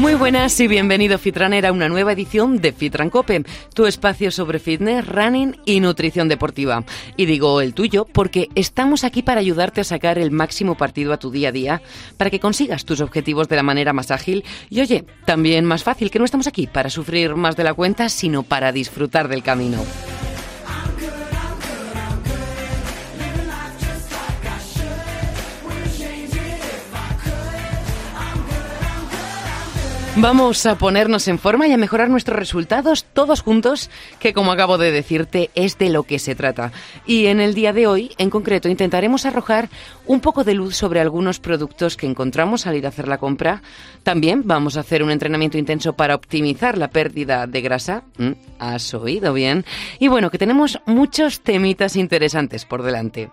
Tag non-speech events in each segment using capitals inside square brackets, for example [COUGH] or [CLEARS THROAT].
Muy buenas y bienvenido Fitrunner a una nueva edición de Fitran Cope, tu espacio sobre fitness, running y nutrición deportiva. Y digo el tuyo porque estamos aquí para ayudarte a sacar el máximo partido a tu día a día, para que consigas tus objetivos de la manera más ágil y oye, también más fácil, que no estamos aquí para sufrir más de la cuenta, sino para disfrutar del camino. Vamos a ponernos en forma y a mejorar nuestros resultados todos juntos, que como acabo de decirte es de lo que se trata. Y en el día de hoy, en concreto, intentaremos arrojar un poco de luz sobre algunos productos que encontramos al ir a hacer la compra. También vamos a hacer un entrenamiento intenso para optimizar la pérdida de grasa. Mm, ¿Has oído bien? Y bueno, que tenemos muchos temitas interesantes por delante.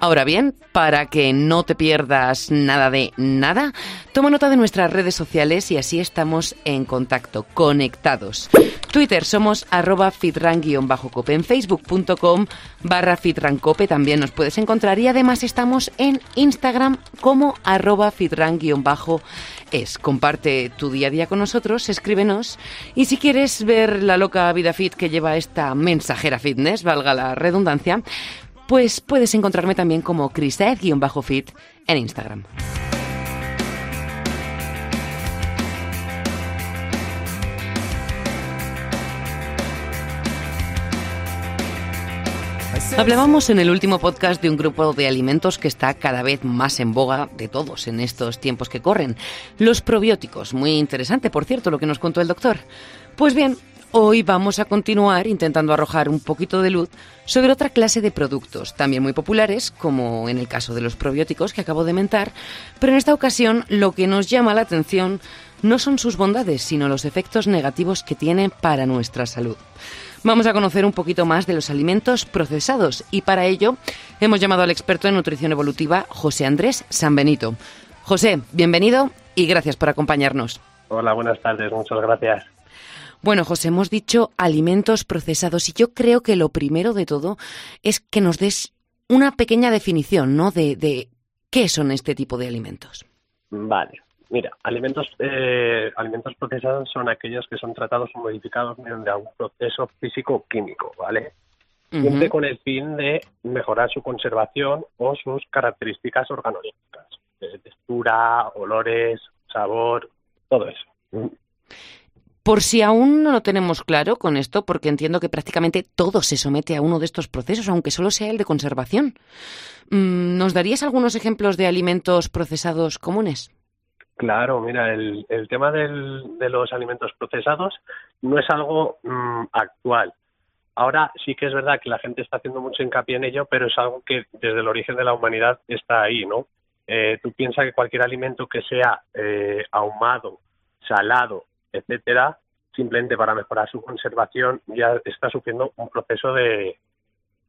Ahora bien, para que no te pierdas nada de nada, toma nota de nuestras redes sociales y así estamos en contacto, conectados. Twitter somos arroba fitran-cope, en facebook.com barra fitrancope también nos puedes encontrar y además estamos en Instagram como arroba fitran-es. Comparte tu día a día con nosotros, escríbenos y si quieres ver la loca vida fit que lleva esta mensajera fitness, valga la redundancia, pues puedes encontrarme también como crisaed-fit en Instagram. Hablábamos en el último podcast de un grupo de alimentos que está cada vez más en boga de todos en estos tiempos que corren. Los probióticos. Muy interesante, por cierto, lo que nos contó el doctor. Pues bien, Hoy vamos a continuar intentando arrojar un poquito de luz sobre otra clase de productos, también muy populares, como en el caso de los probióticos que acabo de mentar, pero en esta ocasión lo que nos llama la atención no son sus bondades, sino los efectos negativos que tienen para nuestra salud. Vamos a conocer un poquito más de los alimentos procesados y para ello hemos llamado al experto en nutrición evolutiva José Andrés Sanbenito. José, bienvenido y gracias por acompañarnos. Hola, buenas tardes, muchas gracias. Bueno, José, hemos dicho alimentos procesados y yo creo que lo primero de todo es que nos des una pequeña definición, ¿no? De, qué son este tipo de alimentos. Vale. Mira, alimentos, eh, alimentos procesados son aquellos que son tratados o modificados mediante un proceso físico-químico, ¿vale? Siempre con el fin de mejorar su conservación o sus características organolépticas, textura, olores, sabor, todo eso. Por si aún no lo tenemos claro con esto, porque entiendo que prácticamente todo se somete a uno de estos procesos, aunque solo sea el de conservación. Mm, ¿Nos darías algunos ejemplos de alimentos procesados comunes? Claro, mira, el, tema de los alimentos procesados no es algo mm, actual. Ahora sí que es verdad que la gente está haciendo mucho hincapié en ello, pero es algo que desde el origen de la humanidad está ahí, ¿no? Eh, tú piensas que cualquier alimento que sea eh, ahumado, salado etcétera, simplemente para mejorar su conservación ya está sufriendo un proceso de,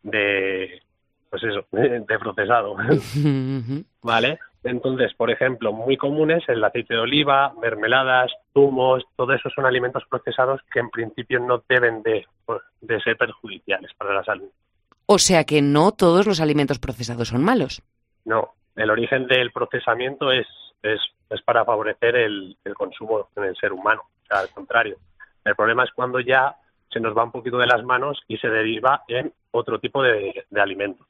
de pues eso, [LAUGHS] de procesado. [LAUGHS] ¿Vale? Entonces, por ejemplo, muy comunes el aceite de oliva, mermeladas, zumos, todo eso son alimentos procesados que en principio no deben de, de ser perjudiciales para la salud. O sea que no todos los alimentos procesados son malos. No, el origen del procesamiento es, es para favorecer el, consumo en el ser humano, o sea, al contrario. El problema es cuando ya se nos va un poquito de las manos y se deriva en otro tipo de, de, alimentos.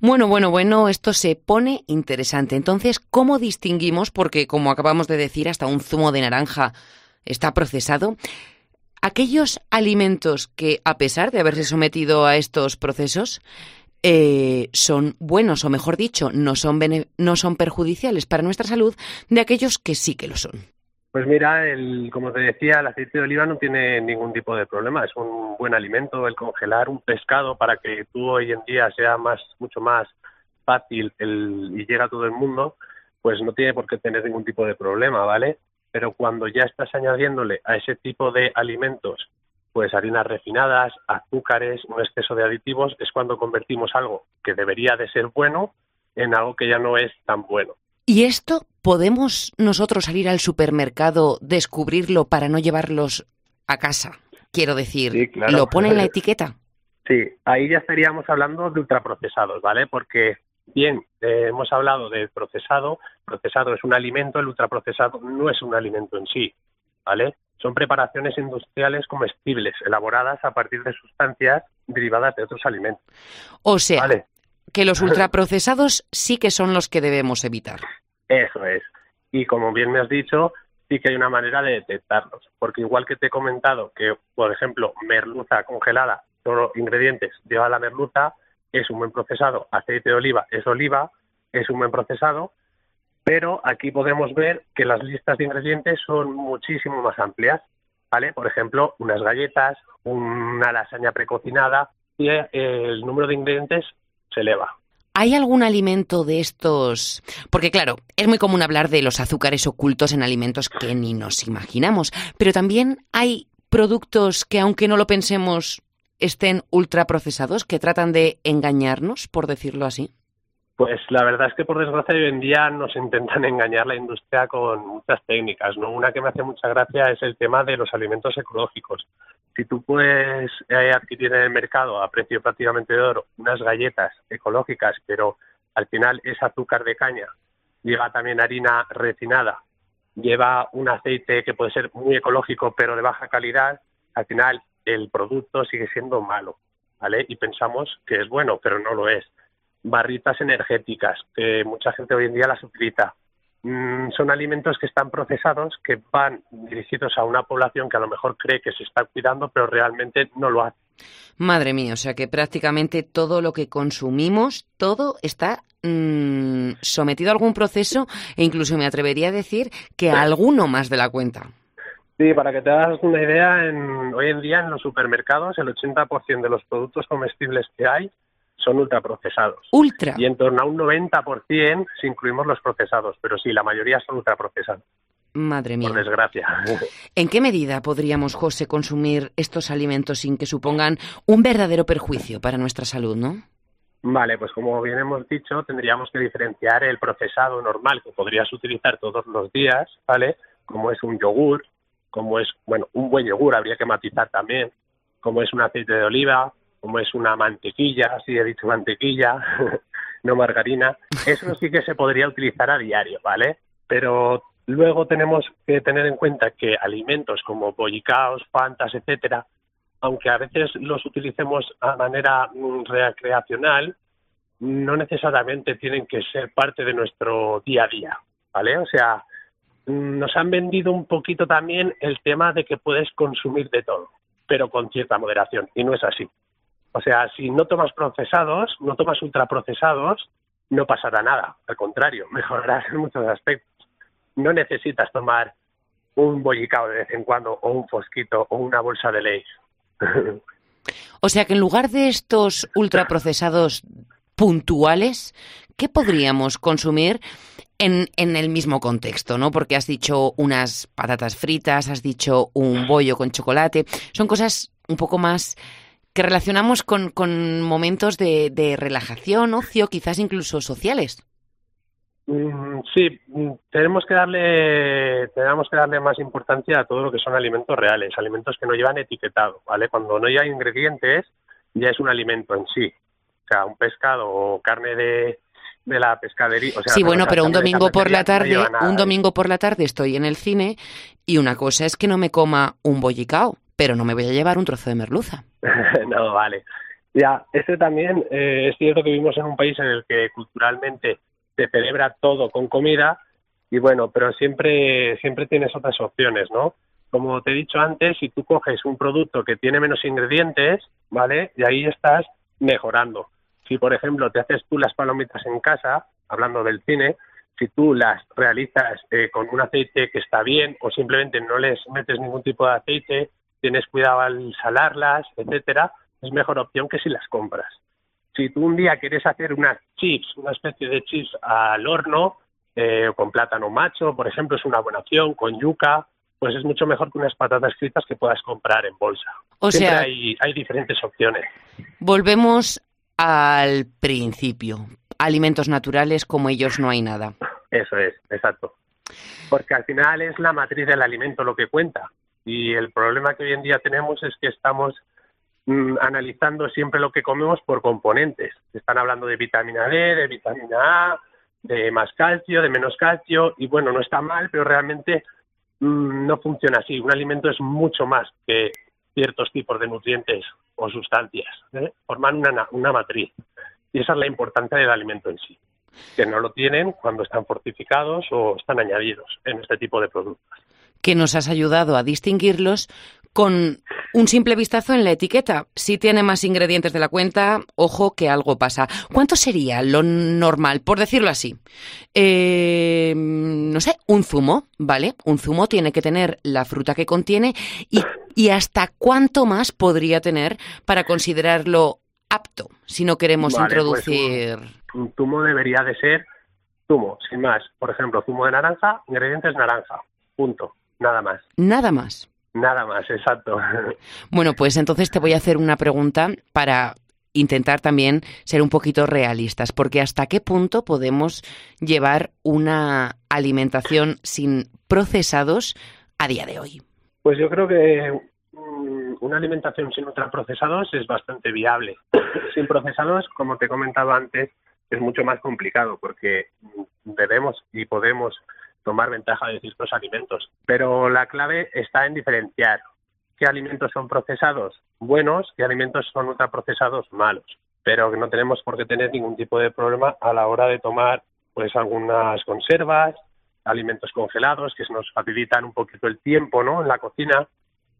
Bueno, bueno, bueno, esto se pone interesante. Entonces, ¿cómo distinguimos? Porque, como acabamos de decir, hasta un zumo de naranja está procesado. Aquellos alimentos que, a pesar de haberse sometido a estos procesos, eh, son buenos, o mejor dicho, no son, no son perjudiciales para nuestra salud de aquellos que sí que lo son. Pues mira, el, como te decía, el aceite de oliva no tiene ningún tipo de problema. Es un buen alimento. El congelar un pescado para que tú hoy en día sea más, mucho más fácil el, y llega a todo el mundo, pues no tiene por qué tener ningún tipo de problema, ¿vale? Pero cuando ya estás añadiéndole a ese tipo de alimentos pues harinas refinadas, azúcares, un exceso de aditivos, es cuando convertimos algo que debería de ser bueno en algo que ya no es tan bueno. ¿Y esto ¿podemos nosotros salir al supermercado, descubrirlo para no llevarlos a casa? Quiero decir, ¿lo pone en la [LAUGHS] etiqueta? Sí, ahí ya estaríamos hablando de ultraprocesados, ¿vale? Porque bien, eh, hemos hablado de procesado, procesado es un alimento, el ultraprocesado no es un alimento en sí, ¿vale? Son preparaciones industriales comestibles, elaboradas a partir de sustancias derivadas de otros alimentos. O sea, que los [LAUGHS] ultraprocesados sí que son los que debemos evitar. Eso es. Y como bien me has dicho, sí que hay una manera de detectarlos. Porque igual que te he comentado que, por ejemplo, merluza congelada, todos los ingredientes lleva la merluza, es un buen procesado. Aceite de oliva es oliva, es un buen procesado. Pero aquí podemos ver que las listas de ingredientes son muchísimo más amplias. ¿Vale? Por ejemplo, unas galletas, una lasaña precocinada, y el número de ingredientes se eleva. ¿Hay algún alimento de estos? Porque claro, es muy común hablar de los azúcares ocultos en alimentos que ni nos imaginamos, pero también hay productos que aunque no lo pensemos estén ultraprocesados, que tratan de engañarnos, por decirlo así. Pues la verdad es que por desgracia hoy en día nos intentan [LAUGHS] engañar la industria con muchas técnicas, ¿no? Una que me hace mucha gracia es el tema de los alimentos ecológicos si tú puedes eh, adquirir en el mercado a precio prácticamente de oro unas galletas ecológicas, pero al final es azúcar de caña, lleva también harina refinada, lleva un aceite que puede ser muy ecológico pero de baja calidad, al final el producto sigue siendo malo, ¿vale? Y pensamos que es bueno, pero no lo es. Barritas energéticas, que mucha gente hoy en día las utiliza. Mm, son alimentos que están procesados, que van dirigidos a una población que a lo mejor cree que se está cuidando, pero realmente no lo hace. Madre mía, o sea que prácticamente todo lo que consumimos, todo está mm, sometido a algún proceso e incluso me atrevería a decir que a alguno más de la cuenta. Sí, para que te hagas una idea, en, hoy en día en los supermercados el 80% de los productos comestibles que hay son ultraprocesados. Ultra. Y en torno a un 90% si incluimos los procesados, pero sí, la mayoría son ultraprocesados. Madre mía. Por desgracia. ¿En qué medida podríamos, José, consumir estos alimentos sin que supongan un verdadero perjuicio para nuestra salud, no? Vale, pues como bien hemos dicho, tendríamos que diferenciar el procesado normal que podrías utilizar todos los días, ¿vale? Como es un yogur, como es, bueno, un buen yogur, habría que matizar también, como es un aceite de oliva, como es una mantequilla, así he dicho mantequilla, [LAUGHS] no margarina, eso sí que se podría utilizar a diario, ¿vale? Pero luego tenemos que tener en cuenta que alimentos como bollicaos, fantas, etcétera, aunque a veces los utilicemos a manera mm, recreacional, no necesariamente tienen que ser parte de nuestro día a día, ¿vale? O sea, mm, nos han vendido un poquito también el tema de que puedes consumir de todo, pero con cierta moderación, y no es así. O sea, si no tomas procesados, no tomas ultraprocesados, no pasará nada. Al contrario, [LAUGHS] mejorarás en muchos aspectos. No necesitas tomar un bollicao de vez en cuando, o un fosquito, o una bolsa de leche. [LAUGHS] o sea que en lugar de estos ultraprocesados puntuales, ¿qué podríamos consumir en, en, el mismo contexto, ¿no? Porque has dicho unas patatas fritas, has dicho un bollo con chocolate, son cosas un poco más que relacionamos con, con momentos de, de, relajación, ocio, quizás incluso sociales. Mm, sí, mm, tenemos que darle tenemos que darle más importancia a todo lo que son alimentos reales, alimentos que no llevan etiquetado, ¿vale? Cuando no hay ingredientes ya es un alimento en sí, o sea, un pescado o carne de, de la pescadería. O sea, sí, bueno, pero un domingo por la tarde, un domingo por la tarde estoy en el cine y una cosa es que no me coma un bollicao, pero no me voy a llevar un trozo de merluza. [LAUGHS] no, vale. Ya, este también eh, es cierto que vivimos en un país en el que culturalmente se celebra todo con comida y bueno, pero siempre siempre tienes otras opciones, ¿no? Como te he dicho antes, si tú coges un producto que tiene menos ingredientes, ¿vale? Y ahí estás mejorando. Si, por ejemplo, te haces tú las palomitas en casa, hablando del cine, si tú las realizas eh, con un aceite que está bien o simplemente no les metes ningún tipo de aceite, tienes cuidado al salarlas, etcétera, es mejor opción que si las compras. Si tú un día quieres hacer unas chips, una especie de chips al horno, eh, con plátano macho, por ejemplo, es una buena opción, con yuca, pues es mucho mejor que unas patatas fritas que puedas comprar en bolsa. O sea, hay, hay diferentes opciones. Volvemos al principio. Alimentos naturales, como ellos no hay nada. Eso es, exacto. Porque al final es la matriz del alimento lo que cuenta. Y el problema que hoy en día tenemos es que estamos mm, analizando siempre lo que comemos por componentes. Están hablando de vitamina D, de vitamina A, de más calcio, de menos calcio, y bueno, no está mal, pero realmente mm, no funciona así. Un alimento es mucho más que ciertos tipos de nutrientes o sustancias. ¿eh? Forman una, una matriz. Y esa es la importancia del alimento en sí, que no lo tienen cuando están fortificados o están añadidos en este tipo de productos. Que nos has ayudado a distinguirlos con un simple vistazo en la etiqueta. Si tiene más ingredientes de la cuenta, ojo que algo pasa. ¿Cuánto sería lo normal, por decirlo así? Eh, no sé, un zumo, ¿vale? Un zumo tiene que tener la fruta que contiene y, y hasta cuánto más podría tener para considerarlo apto si no queremos Vale, pues introducir. un, un zumo debería de ser zumo, sin más. Por ejemplo, zumo de naranja, ingredientes naranja. Punto. Nada más. Nada más. Nada más, exacto. [LAUGHS] Bueno, pues entonces te voy a hacer una pregunta para intentar también ser un poquito realistas, porque hasta qué punto podemos llevar una alimentación sin procesados a día de hoy. Pues yo creo que mm, una alimentación sin ultraprocesados es bastante viable. [CLEARS THROAT] sin procesados, como te comentaba antes, es mucho más complicado porque mm, debemos y podemos tomar ventaja de ciertos alimentos. Pero la clave está en diferenciar qué alimentos son procesados buenos, qué alimentos son ultraprocesados malos. Pero no tenemos por qué tener ningún tipo de problema a la hora de tomar pues algunas conservas, alimentos congelados que nos facilitan un poquito el tiempo ¿no? en la cocina.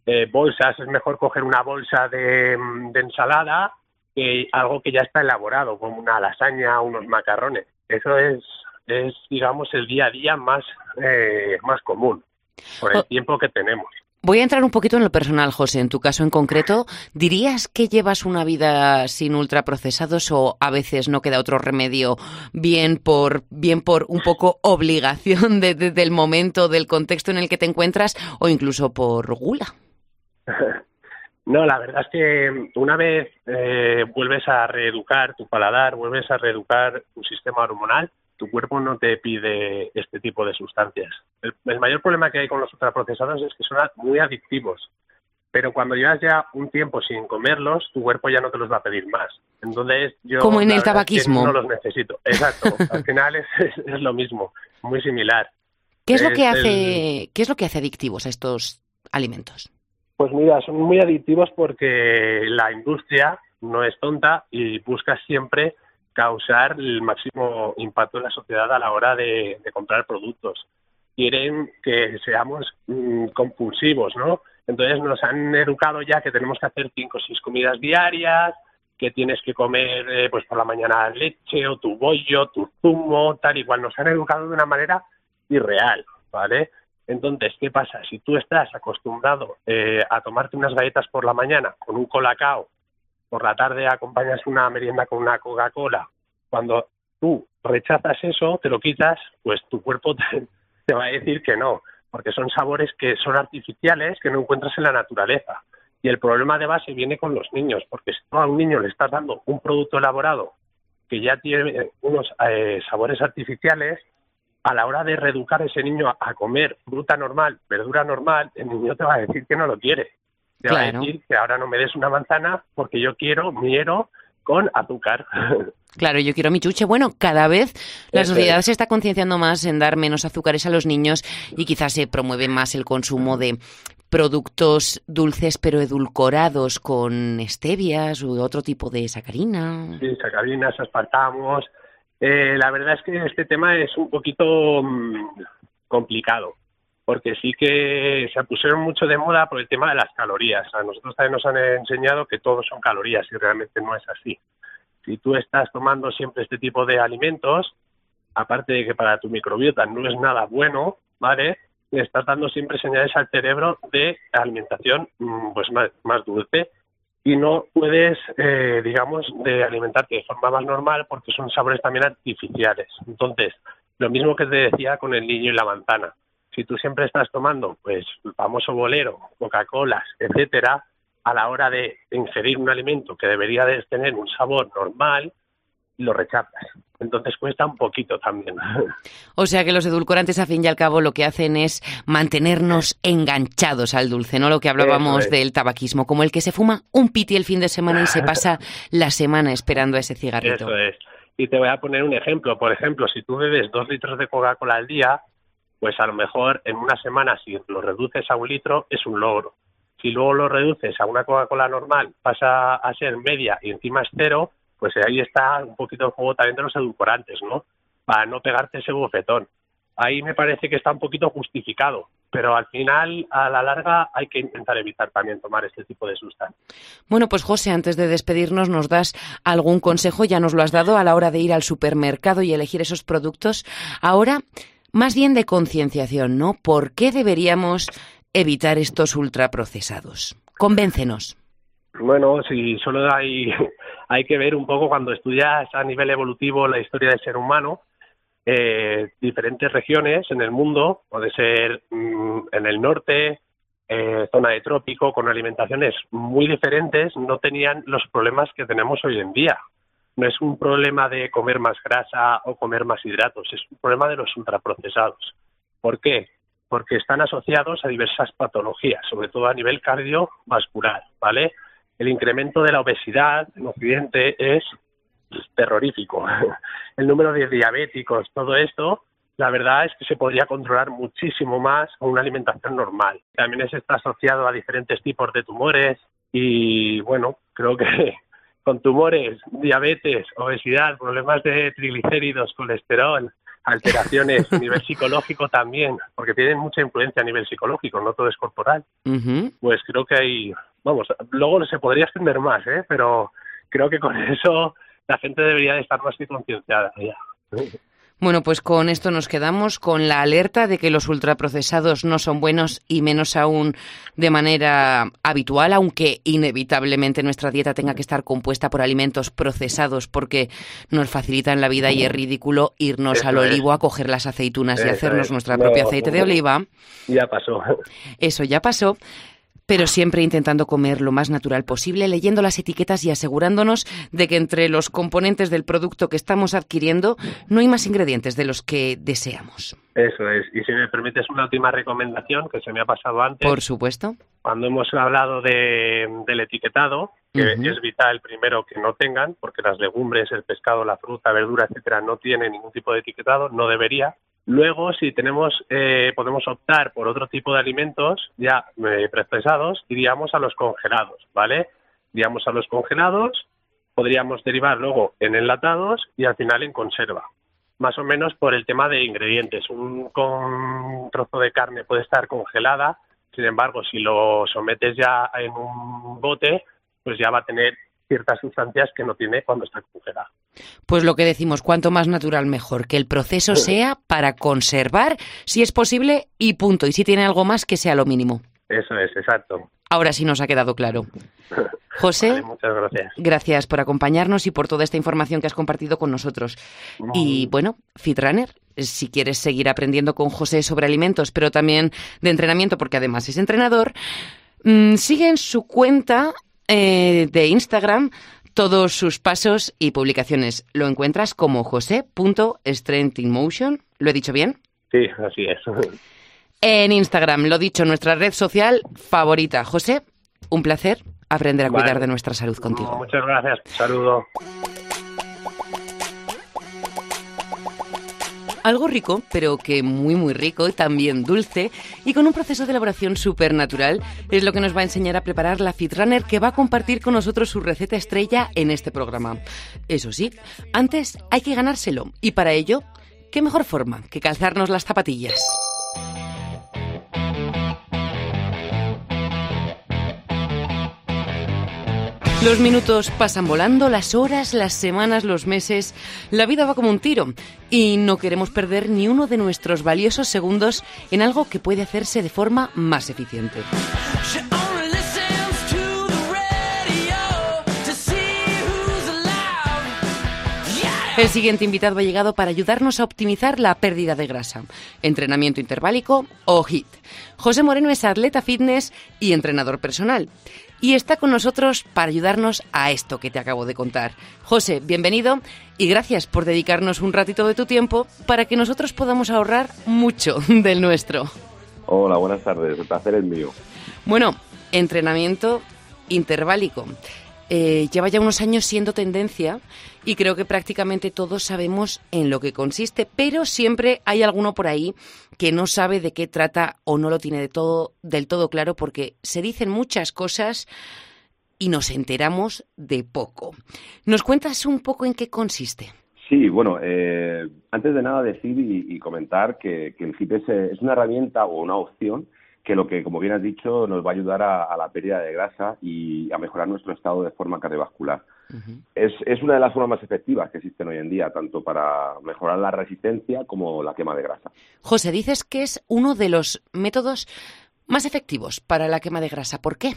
Eh, bolsas, es mejor coger una bolsa de, de ensalada que algo que ya está elaborado, como una lasaña, unos macarrones. Eso es, es digamos, el día a día más, eh, más común por el Oh. tiempo que tenemos. Voy a entrar un poquito en lo personal, José. En tu caso en concreto, ¿dirías que llevas una vida sin ultraprocesados o a veces no queda otro remedio bien por, bien por un poco obligación de- de- del momento, del contexto en el que te encuentras o incluso por gula? [LAUGHS] No, la verdad es que una vez eh, vuelves a reeducar tu paladar, vuelves a reeducar tu sistema hormonal, tu cuerpo no te pide este tipo de sustancias. El, el mayor problema que hay con los ultraprocesados es que son muy adictivos, pero cuando llevas ya un tiempo sin comerlos, tu cuerpo ya no te los va a pedir más. Entonces yo Como en el tabaquismo. no los necesito. Exacto. Al final es, es- es lo mismo, muy similar. ¿Qué es lo que hace, qué es lo que hace adictivos a estos alimentos? Pues mira, son muy adictivos porque la industria no es tonta y busca siempre causar el máximo impacto en la sociedad a la hora de, comprar productos. Quieren que seamos mm, compulsivos, ¿no? Entonces nos han educado ya que tenemos que hacer cinco o seis comidas diarias, que tienes que comer eh, pues por la mañana leche o tu bollo, tu zumo, tal igual. Nos han educado de una manera irreal, ¿vale? Entonces, ¿qué pasa? Si tú estás acostumbrado eh, a tomarte unas galletas por la mañana con un colacao, por la tarde acompañas una merienda con una Coca-Cola, cuando tú rechazas eso, te lo quitas, pues tu cuerpo [LAUGHS] te, va a decir que no, porque son sabores que son artificiales, que no encuentras en la naturaleza. Y el problema de base viene con los niños, porque si tú a un niño le estás dando un producto elaborado que ya tiene unos eh, sabores artificiales, a la hora de reeducar a ese niño a, a comer fruta normal, verdura normal, el niño te va a decir que no lo quiere. Te va a Claro. decir que ahora no me des una manzana porque yo quiero miero con azúcar. [LAUGHS] Claro, yo quiero mi chuche. Bueno, cada vez la sociedad se está concienciando más en dar menos azúcares a los niños y quizás se promueve más el consumo de productos dulces pero edulcorados con stevias u otro tipo de sacarina. Sí, sacarinas, aspartamos. Eh, la verdad es que este tema es un poquito mm, complicado, porque sí que se pusieron mucho de moda por el tema de las calorías. A nosotros también nos han enseñado que todo son calorías y realmente no es así. Si tú estás tomando siempre este tipo de alimentos, aparte de que para tu microbiota no es nada bueno, ¿vale? Le estás dando siempre señales al cerebro de alimentación mm, pues más, más dulce y no puedes, eh, digamos, de alimentarte de forma más normal porque son sabores también artificiales. Entonces, lo mismo que te decía con el niño y la manzana. Si tú siempre estás tomando, pues, el famoso bolero, Coca-Colas, etcétera, a la hora de ingerir un alimento que debería de tener un sabor normal, lo rechazas. Entonces cuesta un poquito también. O sea que los edulcorantes, a fin y al cabo, lo que hacen es mantenernos enganchados al dulce, ¿no? Lo que hablábamos del tabaquismo, como el que se fuma un piti el fin de semana y se [LAUGHS] pasa la semana esperando ese cigarrito. Eso es. Y te voy a poner un ejemplo. Por ejemplo, si tú bebes dos litros de Coca-Cola al día, pues a lo mejor en una semana, si lo reduces a un litro, es un logro. Si luego lo reduces a una Coca-Cola normal, pasa a ser media y encima es cero, pues ahí está un poquito el juego también de los edulcorantes, ¿no? Para no pegarte ese bofetón. Ahí me parece que está un poquito justificado, pero al final, a la larga, hay que intentar evitar también tomar este tipo de sustancias. Bueno, pues José, antes de despedirnos, ¿nos das algún consejo? Ya nos lo has dado a la hora de ir al supermercado y elegir esos productos. Ahora, más bien de concienciación, ¿no? ¿Por qué deberíamos evitar estos ultraprocesados? Convéncenos. Bueno, si solo hay, [LAUGHS] hay que ver un poco cuando estudias a nivel evolutivo la historia del ser humano, eh, diferentes regiones en el mundo, puede ser mm, en el norte, eh, zona de trópico, con alimentaciones muy diferentes, no tenían los problemas que tenemos hoy en día. No es un problema de comer más grasa o comer más hidratos, es un problema de los ultraprocesados. ¿Por qué? Porque están asociados a diversas patologías, sobre todo a nivel cardiovascular, ¿vale? el incremento de la obesidad en Occidente es terrorífico. [LAUGHS] El número de diabéticos, todo esto, la verdad es que se podría controlar muchísimo más con una alimentación normal. También está asociado a diferentes tipos de tumores y, bueno, creo que con tumores, diabetes, obesidad, problemas de triglicéridos, colesterol, alteraciones a nivel psicológico también, porque tienen mucha influencia a nivel psicológico, no todo es corporal. Pues creo que hay, vamos, luego se podría extender más, ¿eh? pero creo que con eso la gente debería de estar más concienciada ya. Bueno, pues con esto nos quedamos con la alerta de que los ultraprocesados no son buenos y menos aún de manera habitual, aunque inevitablemente nuestra dieta tenga que estar compuesta por alimentos procesados porque nos facilitan la vida y es ridículo irnos al olivo a coger las aceitunas y hacernos nuestra propia aceite de oliva. Ya pasó. Eso ya pasó pero siempre intentando comer lo más natural posible, leyendo las etiquetas y asegurándonos de que entre los componentes del producto que estamos adquiriendo no hay más ingredientes de los que deseamos. Eso es. Y si me permites una última recomendación que se me ha pasado antes. Por supuesto. Cuando hemos hablado del etiquetado, que es vital primero que no tengan, porque las legumbres, el pescado, la fruta, verdura, etcétera, no tienen ningún tipo de etiquetado, no debería. Luego, si tenemos, eh, podemos optar por otro tipo de alimentos ya eh, procesados, iríamos a los congelados, ¿vale? Iríamos a los congelados, podríamos derivar luego en enlatados y al final en conserva. Más o menos por el tema de ingredientes. Un, un trozo de carne puede estar congelada, sin embargo, si lo sometes ya en un bote, pues ya va a tener ciertas sustancias que no tiene cuando está congelada. Pues lo que decimos, cuanto más natural mejor, que el proceso sea para conservar, si es posible, y punto. Y si tiene algo más, que sea lo mínimo. Eso es, exacto. Ahora sí nos ha quedado claro. [LAUGHS] José, muchas gracias. Gracias por acompañarnos y por toda esta información que has compartido con nosotros. Y bueno, Fitrunner, si quieres seguir aprendiendo con José sobre alimentos, pero también de entrenamiento, porque además es entrenador, mm, sigue en su cuenta eh, de Instagram todos sus pasos y publicaciones. Lo encuentras como josé.strengthinmotion. ¿Lo he dicho bien? Sí, así es. En Instagram, lo dicho, nuestra red social favorita. José, un placer aprender a cuidar de nuestra salud contigo. Muchas gracias. Saludo. Algo rico, pero que muy muy rico, y también dulce y con un proceso de elaboración súper natural, es lo que nos va a enseñar a preparar la Fitrunner que va a compartir con nosotros su receta estrella en este programa. Eso sí, antes hay que ganárselo y para ello, ¿qué mejor forma que calzarnos las zapatillas? Los minutos pasan volando, las horas, las semanas, los meses. La vida va como un tiro y no queremos perder ni uno de nuestros valiosos segundos en algo que puede hacerse de forma más eficiente. El siguiente invitado ha llegado para ayudarnos a optimizar la pérdida de grasa, entrenamiento interválico o HIT. José Moreno es atleta fitness y entrenador personal. Y está con nosotros para ayudarnos a esto que te acabo de contar. José, bienvenido y gracias por dedicarnos un ratito de tu tiempo para que nosotros podamos ahorrar mucho [LAUGHS] del nuestro. Hola, buenas tardes, el placer es mío. Bueno, entrenamiento interválico. Eh, lleva ya unos años siendo tendencia y creo que prácticamente todos sabemos en lo que consiste, pero siempre hay alguno por ahí que no sabe de qué trata o no lo tiene de todo, del todo claro porque se dicen muchas cosas y nos enteramos de poco. ¿Nos cuentas un poco en qué consiste? Sí, bueno, eh, antes de nada decir y, comentar que, el HIP es una herramienta o una opción que lo que, como bien has dicho, nos va a ayudar a, la pérdida de grasa y a mejorar nuestro estado de forma cardiovascular. es, es, una de las formas más efectivas que existen hoy en día, tanto para mejorar la resistencia como la quema de grasa. José, dices que es uno de los métodos más efectivos para la quema de grasa. ¿Por qué?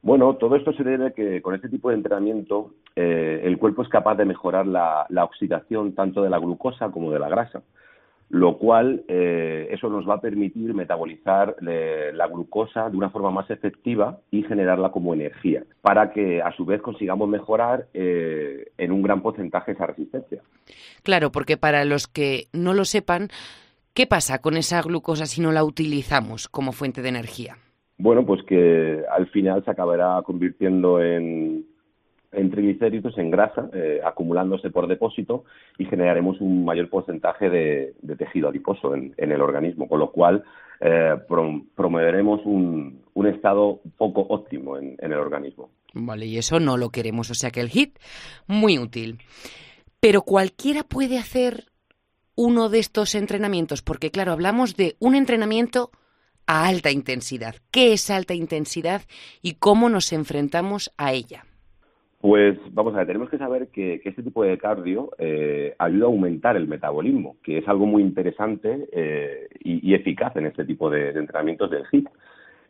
Bueno, todo esto se debe a que con este tipo de entrenamiento eh, el cuerpo es capaz de mejorar la oxidación tanto de la glucosa como de la grasa lo cual eh, eso nos va a permitir metabolizar eh, la glucosa de una forma más efectiva y generarla como energía, para que a su vez consigamos mejorar eh, en un gran porcentaje esa resistencia. Claro, porque para los que no lo sepan, ¿qué pasa con esa glucosa si no la utilizamos como fuente de energía? Bueno, pues que al final se acabará convirtiendo en, en triglicéridos, en grasa, eh, acumulándose por depósito y generaremos un mayor porcentaje de, tejido adiposo en, el organismo, con lo cual eh, promoveremos un, estado poco óptimo en, el organismo. Vale, y eso no lo queremos, o sea que el HIT, muy útil. Pero cualquiera puede hacer uno de estos entrenamientos, porque claro, hablamos de un entrenamiento a alta intensidad. ¿Qué es alta intensidad y cómo nos enfrentamos a ella? Pues vamos a ver, tenemos que saber que, este tipo de cardio eh, ayuda a aumentar el metabolismo, que es algo muy interesante eh, y, eficaz en este tipo de, entrenamientos del HIIT.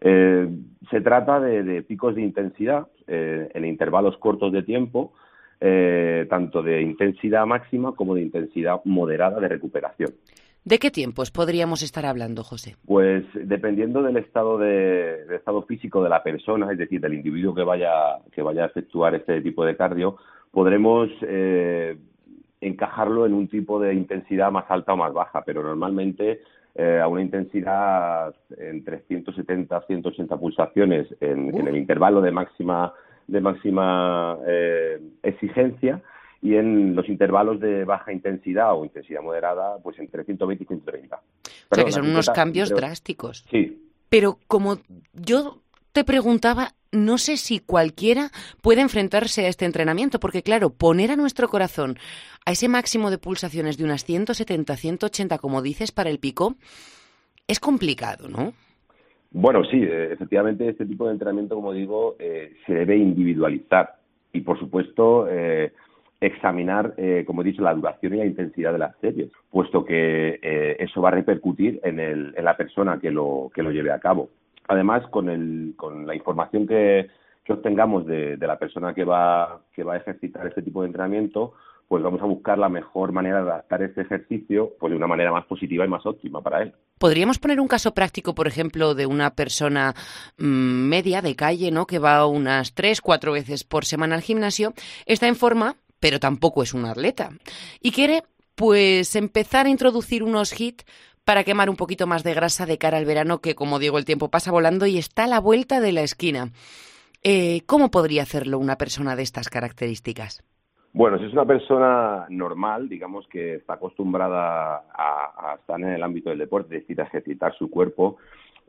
Eh, se trata de, picos de intensidad en intervalos cortos de tiempo, tanto de intensidad máxima como de intensidad moderada de recuperación. ¿De qué tiempos podríamos estar hablando, José? Pues dependiendo del estado de, estado físico de la persona, es decir, del individuo que vaya que vaya a efectuar este tipo de cardio, podremos eh, encajarlo en un tipo de intensidad más alta o más baja, pero normalmente eh, a una intensidad entre 170 180 pulsaciones en, el intervalo de máxima de máxima eh, exigencia y en los intervalos de baja intensidad o intensidad moderada, pues entre 120 y 130. o sea que son unos cambios drásticos. Sí. Pero como yo te preguntaba, no sé si cualquiera puede enfrentarse a este entrenamiento, porque claro, poner a nuestro corazón a ese máximo de pulsaciones de unas 170, 180, como dices, para el pico, es complicado, ¿no? Bueno, sí, eh, efectivamente este tipo de entrenamiento, como digo, eh, se debe individualizar y, por supuesto, eh, examinar, eh, como he dicho, la duración y la intensidad de las series, puesto que eh, eso va a repercutir en, el, en la persona que lo, que lo lleve a cabo. Además, con, el, con la información que, que obtengamos de, de, la persona que va, que va a ejercitar este tipo de entrenamiento, pues vamos a buscar la mejor manera de adaptar este ejercicio pues de una manera más positiva y más óptima para él. ¿Podríamos poner un caso práctico, por ejemplo, de una persona mm, media de calle, ¿no? que va unas tres, cuatro veces por semana al gimnasio, está en forma, pero tampoco es un atleta. Y quiere, pues, empezar a introducir unos hits para quemar un poquito más de grasa de cara al verano, que como digo, el tiempo pasa volando y está a la vuelta de la esquina. Eh, ¿Cómo podría hacerlo una persona de estas características? Bueno, si es una persona normal, digamos que está acostumbrada a, estar en el ámbito del deporte, es decir, a ejercitar su cuerpo,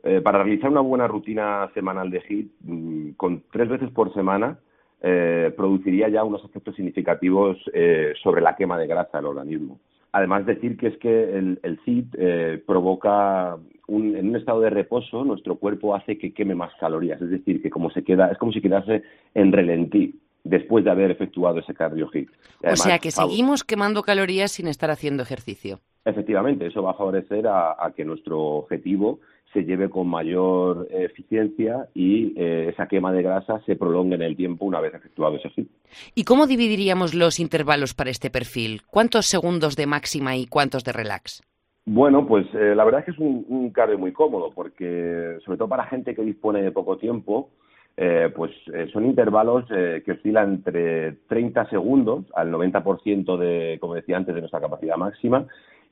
eh, para realizar una buena rutina semanal de HIIT, mm, con tres veces por semana, eh, produciría ya unos efectos significativos eh, sobre la quema de grasa del organismo. Además, decir que es que el, el CIT eh, provoca un, en un estado de reposo, nuestro cuerpo hace que queme más calorías, es decir, que como se queda, es como si quedase en relentí después de haber efectuado ese cardio hit. o sea que seguimos quemando calorías sin estar haciendo ejercicio. Efectivamente, eso va a favorecer a que nuestro objetivo se lleve con mayor eficiencia y eh, esa quema de grasa se prolongue en el tiempo una vez efectuado ese fit. ¿Y cómo dividiríamos los intervalos para este perfil? ¿Cuántos segundos de máxima y cuántos de relax? Bueno, pues eh, la verdad es que es un, cardio muy cómodo porque, sobre todo para gente que dispone de poco tiempo, eh, pues eh, son intervalos eh, que oscilan entre 30 segundos al 90% de, como decía antes, de nuestra capacidad máxima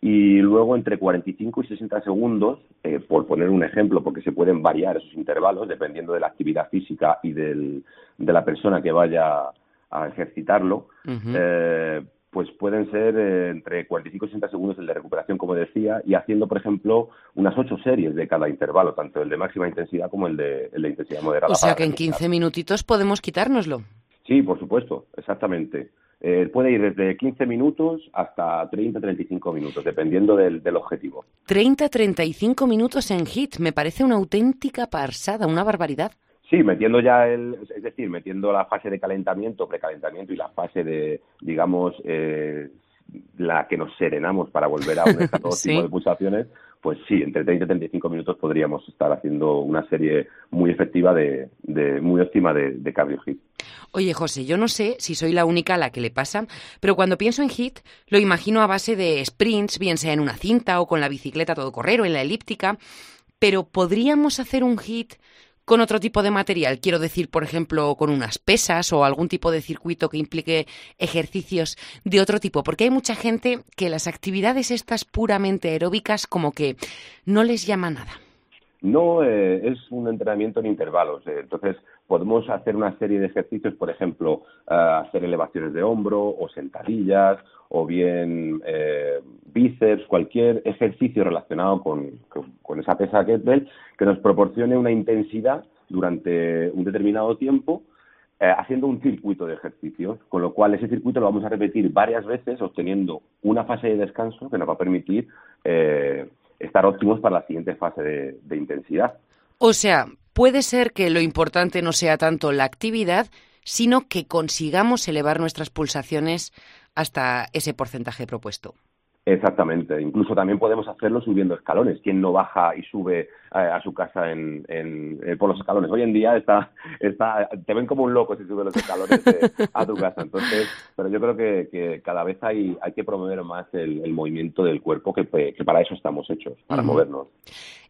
y luego entre 45 y 60 segundos, por poner un ejemplo, porque se pueden variar esos intervalos dependiendo de la actividad física y del, de la persona que vaya a ejercitarlo, pues pueden ser eh, entre 45 y 60 segundos el de recuperación, como decía, y haciendo, por ejemplo, unas ocho series de cada intervalo, tanto el de máxima intensidad como el de, el de intensidad moderada. O sea que en 15 minutitos podemos quitárnoslo. Sí, por supuesto, exactamente. Eh, puede ir desde 15 minutos hasta 30-35 minutos, dependiendo del, del objetivo. 30-35 minutos en HIT, me parece una auténtica parsada, una barbaridad. Sí, metiendo ya el, es decir, metiendo la fase de calentamiento, precalentamiento y la fase de, digamos, eh, la que nos serenamos para volver a un [LAUGHS] estado óptimo de pulsaciones, pues sí, entre 30 y 35 minutos podríamos estar haciendo una serie muy efectiva de, de muy óptima de, de cardio hit. Oye, José, yo no sé si soy la única a la que le pasa, pero cuando pienso en hit, lo imagino a base de sprints, bien sea en una cinta o con la bicicleta todo correr o en la elíptica, pero ¿podríamos hacer un hit con otro tipo de material. Quiero decir, por ejemplo, con unas pesas o algún tipo de circuito que implique ejercicios de otro tipo, porque hay mucha gente que las actividades estas puramente aeróbicas como que no les llama nada. No, eh, es un entrenamiento en intervalos. Eh, entonces, podemos hacer una serie de ejercicios, por ejemplo, eh, hacer elevaciones de hombro o sentadillas o bien bíceps, cualquier ejercicio relacionado con, con, esa pesa kettlebell que nos proporcione una intensidad durante un determinado tiempo haciendo un circuito de ejercicios, con lo cual ese circuito lo vamos a repetir varias veces obteniendo una fase de descanso que nos va a permitir estar óptimos para la siguiente fase de, intensidad. O sea, puede ser que lo importante no sea tanto la actividad, sino que consigamos elevar nuestras pulsaciones hasta ese porcentaje propuesto. Exactamente. Incluso también podemos hacerlo subiendo escalones. ¿Quién no baja y sube eh, a su casa en, eh, por los escalones? Hoy en día está, está, te ven como un loco si subes los escalones a tu casa. Entonces, pero yo creo que, cada vez hay, hay que promover más el, movimiento del cuerpo, que, para eso estamos hechos, para movernos.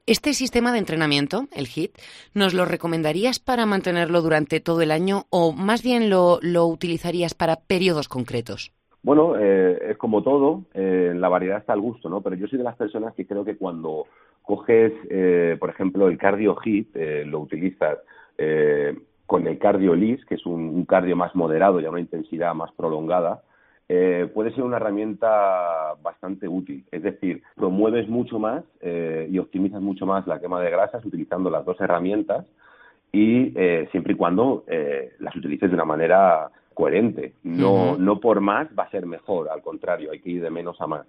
¿Este sistema de entrenamiento, el HIT, nos lo recomendarías para mantenerlo durante todo el año o más bien lo, utilizarías para periodos concretos? Bueno, eh, es como todo, eh, la variedad está al gusto, ¿no? Pero yo soy de las personas que creo que cuando coges, eh, por ejemplo, el cardio hit, eh, lo utilizas eh, con el cardio lis, que es un, cardio más moderado y a una intensidad más prolongada, eh, puede ser una herramienta bastante útil. Es decir, promueves mucho más y optimizas mucho más la quema de grasas utilizando las dos herramientas y siempre y cuando las utilices de una manera coherente. No, no por más va a ser mejor, al contrario, hay que ir de menos a más.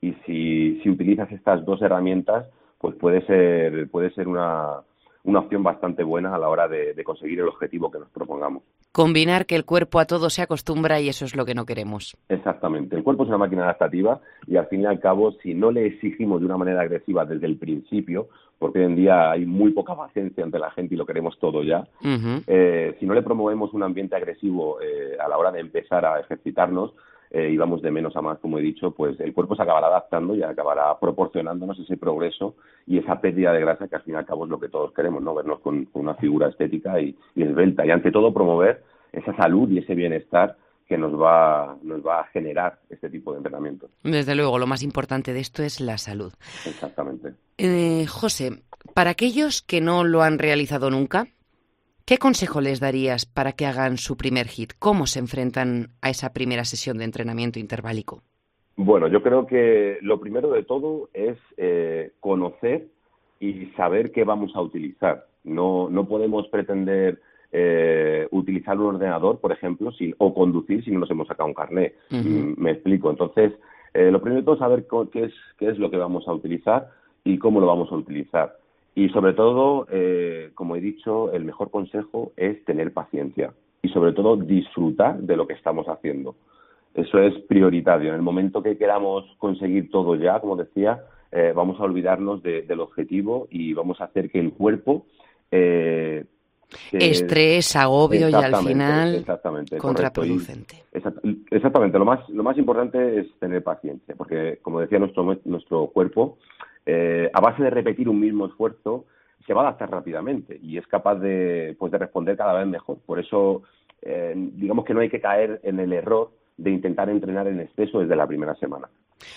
Y si, si utilizas estas dos herramientas, pues puede ser, puede ser una, una opción bastante buena a la hora de, de, conseguir el objetivo que nos propongamos. Combinar que el cuerpo a todo se acostumbra y eso es lo que no queremos. Exactamente. El cuerpo es una máquina adaptativa y al fin y al cabo, si no le exigimos de una manera agresiva desde el principio, porque hoy en día hay muy poca paciencia ante la gente y lo queremos todo ya. eh, si no le promovemos un ambiente agresivo eh, a la hora de empezar a ejercitarnos eh, y vamos de menos a más, como he dicho, pues el cuerpo se acabará adaptando y acabará proporcionándonos ese progreso y esa pérdida de grasa que al fin y al cabo es lo que todos queremos, ¿no? Vernos con, una figura estética y, y esbelta y ante todo promover esa salud y ese bienestar que nos va, nos va a generar este tipo de entrenamiento. Desde luego, lo más importante de esto es la salud. Exactamente. Eh, José, para aquellos que no lo han realizado nunca, ¿qué consejo les darías para que hagan su primer hit? ¿Cómo se enfrentan a esa primera sesión de entrenamiento interválico? Bueno, yo creo que lo primero de todo es eh, conocer y saber qué vamos a utilizar. No, no podemos pretender eh, utilizar un ordenador, por ejemplo, o conducir si no nos hemos sacado un carnet. Mm, me explico. Entonces, eh, lo primero de todo es saber qué es, qué es lo que vamos a utilizar y cómo lo vamos a utilizar. Y sobre todo, eh, como he dicho, el mejor consejo es tener paciencia y sobre todo disfrutar de lo que estamos haciendo. Eso es prioritario. En el momento que queramos conseguir todo ya, como decía, eh, vamos a olvidarnos del objetivo y vamos a hacer que el cuerpo eh, Estrés, agobio y al final exactamente, contraproducente. exactamente, lo más, lo más importante es tener paciencia, porque como decía nuestro, nuestro cuerpo, eh, a base de repetir un mismo esfuerzo, se va a adaptar rápidamente y es capaz de, pues, de responder cada vez mejor. Por eso, eh, digamos que no hay que caer en el error de intentar entrenar en exceso desde la primera semana.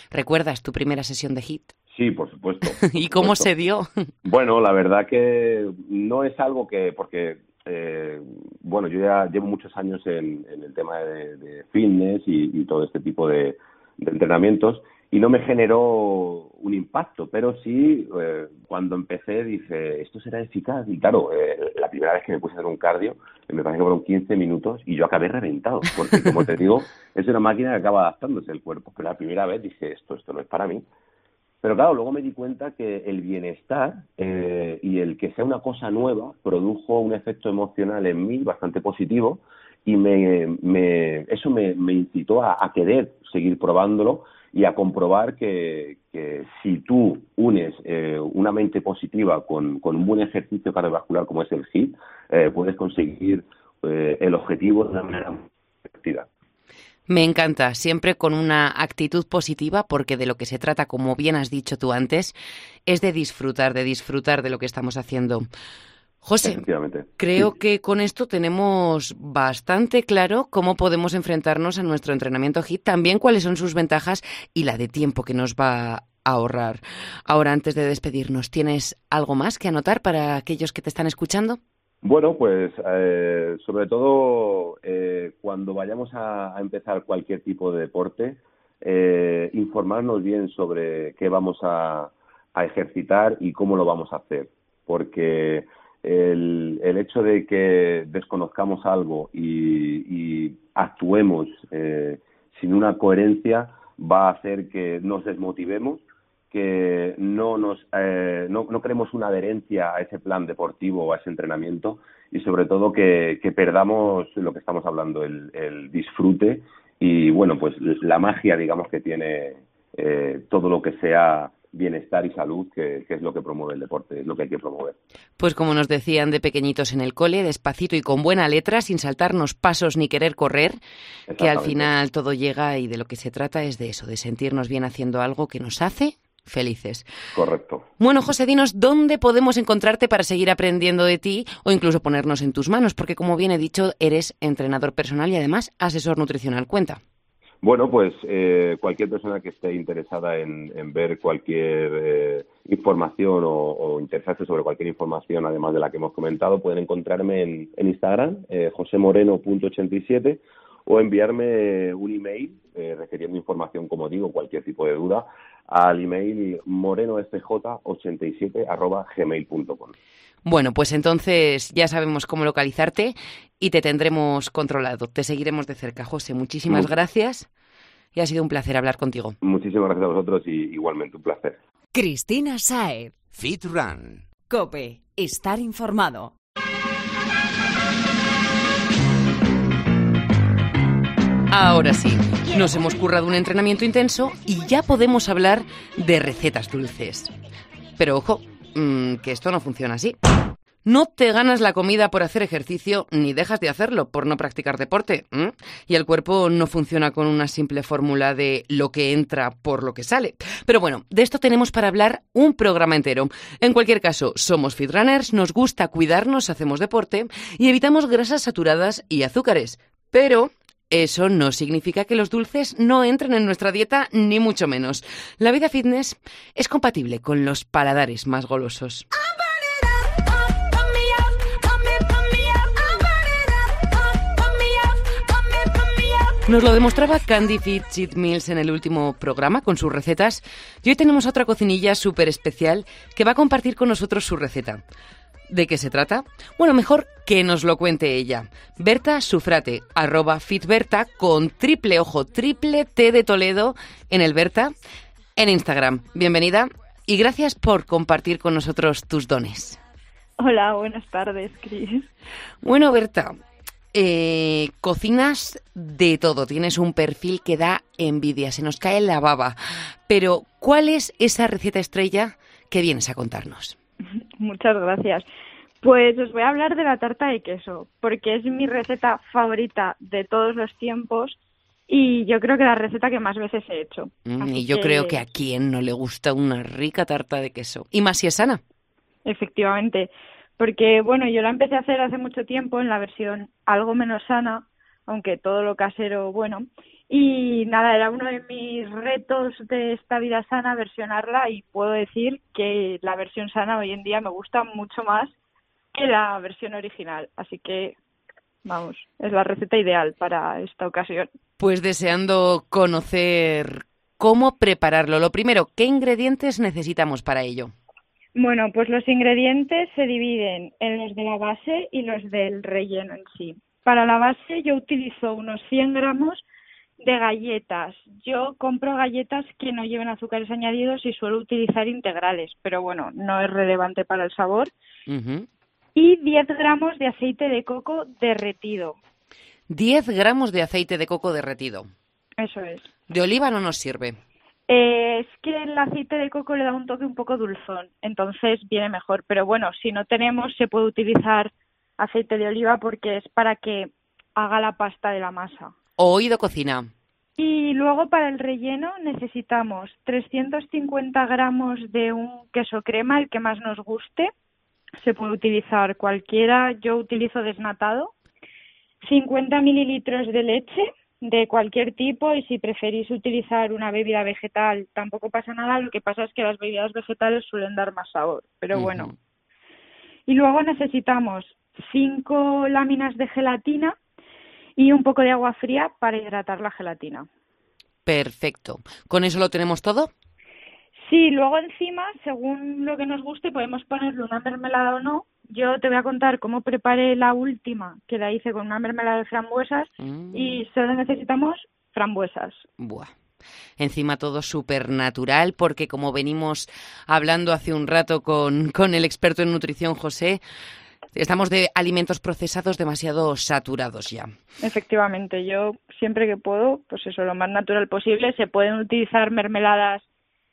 ¿Recuerdas tu primera sesión de HIT? Sí, por supuesto. [LAUGHS] ¿Y cómo se dio? [LAUGHS] Bueno, la verdad que no es algo que, porque, eh, bueno, yo ya llevo muchos años en, el tema de, fitness y, todo este tipo de entrenamientos y no me generó un impacto, pero sí eh, cuando empecé dije, esto será eficaz. Y claro, eh, la primera vez que me puse a hacer un cardio, me parece que fueron 15 minutos y yo acabé reventado, porque como te digo, [LAUGHS] es una máquina que acaba adaptándose el cuerpo. Pero la primera vez dije, esto, esto no es para mí. Pero claro, luego me di cuenta que el bienestar eh, y el que sea una cosa nueva produjo un efecto emocional en mí bastante positivo y me, me eso me, me incitó a, a querer seguir probándolo y a comprobar que, si tú unes eh, una mente positiva con, un buen ejercicio cardiovascular como es el HIIT, eh, puedes conseguir eh, el objetivo de una manera efectiva. Me encanta, siempre con una actitud positiva, porque de lo que se trata, como bien has dicho tú antes, es de disfrutar, de disfrutar de lo que estamos haciendo. José, creo que con esto tenemos bastante claro cómo podemos enfrentarnos a nuestro entrenamiento HIT, también cuáles son sus ventajas y la de tiempo que nos va a ahorrar. Ahora, antes de despedirnos, ¿tienes algo más que anotar para aquellos que te están escuchando? Bueno, pues eh, sobre todo eh, cuando vayamos a, empezar cualquier tipo de deporte, eh, informarnos bien sobre qué vamos a ejercitar y cómo lo vamos a hacer, porque el, el hecho de que desconozcamos algo y, actuemos eh, sin una coherencia va a hacer que nos desmotivemos, que no nos eh, no, no creemos una adherencia a ese plan deportivo o a ese entrenamiento y sobre todo que, que perdamos lo que estamos hablando, el, el disfrute y bueno pues la magia digamos que tiene eh, todo lo que sea bienestar y salud, que, es lo que promueve el deporte, es lo que hay que promover. Pues como nos decían de pequeñitos en el cole, despacito y con buena letra, sin saltarnos pasos ni querer correr, que al final todo llega y de lo que se trata es de eso, de sentirnos bien haciendo algo que nos hace felices. Correcto. Bueno, José, dinos dónde podemos encontrarte para seguir aprendiendo de ti o incluso ponernos en tus manos, porque como bien he dicho, eres entrenador personal y además asesor nutricional. Cuenta. Bueno, pues eh, cualquier persona que esté interesada en, ver cualquier eh, información o, interesarse sobre cualquier información, además de la que hemos comentado, pueden encontrarme en, Instagram, eh, josemoreno.87, o enviarme un email eh, requiriendo información, como digo, cualquier tipo de duda, al email morenofj87 gmail.com. Bueno, pues entonces ya sabemos cómo localizarte y te tendremos controlado. Te seguiremos de cerca, José. Muchísimas gracias y ha sido un placer hablar contigo. Muchísimas gracias a vosotros y igualmente un placer. Cristina Saed. Fit Run. Cope. Estar informado. Ahora sí, nos hemos currado un entrenamiento intenso y ya podemos hablar de recetas dulces. Pero ojo, Mm, que esto no funciona así. No te ganas la comida por hacer ejercicio ni dejas de hacerlo por no practicar deporte. Y el cuerpo no funciona con una simple fórmula de lo que entra por lo que sale. Pero bueno, de esto tenemos para hablar un programa entero. En cualquier caso, somos fitrunners, nos gusta cuidarnos, hacemos deporte y evitamos grasas saturadas y azúcares. Pero eso no significa que los dulces no entren en nuestra dieta, ni mucho menos. La vida fitness es compatible con los paladares más golosos. Nos lo demostraba Candy Fit Cheat Meals en el último programa con sus recetas y hoy tenemos otra cocinilla súper especial que va a compartir con nosotros su receta. ¿De qué se trata? Bueno, mejor que nos lo cuente ella. Berta Sufrate, arroba fitberta, con triple ojo, triple T de Toledo en el Berta, en Instagram. Bienvenida y gracias por compartir con nosotros tus dones. Hola, buenas tardes, Cris. Bueno, Berta, eh, cocinas de todo, tienes un perfil que da envidia, se nos cae la baba. Pero, ¿cuál es esa receta estrella que vienes a contarnos? Muchas gracias. Pues os voy a hablar de la tarta de queso, porque es mi receta favorita de todos los tiempos y yo creo que la receta que más veces he hecho. Mm, y yo creo que a quien no le gusta una rica tarta de queso. Y más si es sana. efectivamente. Porque, bueno, yo la empecé a hacer hace mucho tiempo en la versión algo menos sana, aunque todo lo casero, bueno. Y nada, era uno de mis retos de esta vida sana versionarla y puedo decir que la versión sana hoy en día me gusta mucho más que la versión original. Así que, vamos, es la receta ideal para esta ocasión. Pues deseando conocer cómo prepararlo. Lo primero, ¿qué ingredientes necesitamos para ello? Bueno, pues los ingredientes se dividen en los de la base y los del relleno en sí. Para la base yo utilizo unos 100 gramos de galletas. Yo compro galletas que no lleven azúcares añadidos y suelo utilizar integrales, pero bueno, no es relevante para el sabor. Y 10 gramos de aceite de coco derretido. 10 gramos de aceite de coco derretido. Eso es. ¿De oliva no nos sirve? Eh, es que el aceite de coco le da un toque un poco dulzón, entonces viene mejor. Pero bueno, si no tenemos, se puede utilizar aceite de oliva porque es para que haga la pasta de la masa oído cocina. Y luego para el relleno necesitamos 350 gramos de un queso crema, el que más nos guste. Se puede utilizar cualquiera, yo utilizo desnatado. 50 mililitros de leche de cualquier tipo y si preferís utilizar una bebida vegetal tampoco pasa nada, lo que pasa es que las bebidas vegetales suelen dar más sabor, pero bueno. Y luego necesitamos cinco láminas de gelatina y un poco de agua fría para hidratar la gelatina. Perfecto. ¿Con eso lo tenemos todo? Sí, luego encima, según lo que nos guste, podemos ponerle una mermelada o no. Yo te voy a contar cómo preparé la última, que la hice con una mermelada de frambuesas mm. y solo necesitamos frambuesas. Buah. Encima todo súper natural, porque como venimos hablando hace un rato con, con el experto en nutrición José, Estamos de alimentos procesados demasiado saturados ya. Efectivamente, yo siempre que puedo, pues eso, lo más natural posible. Se pueden utilizar mermeladas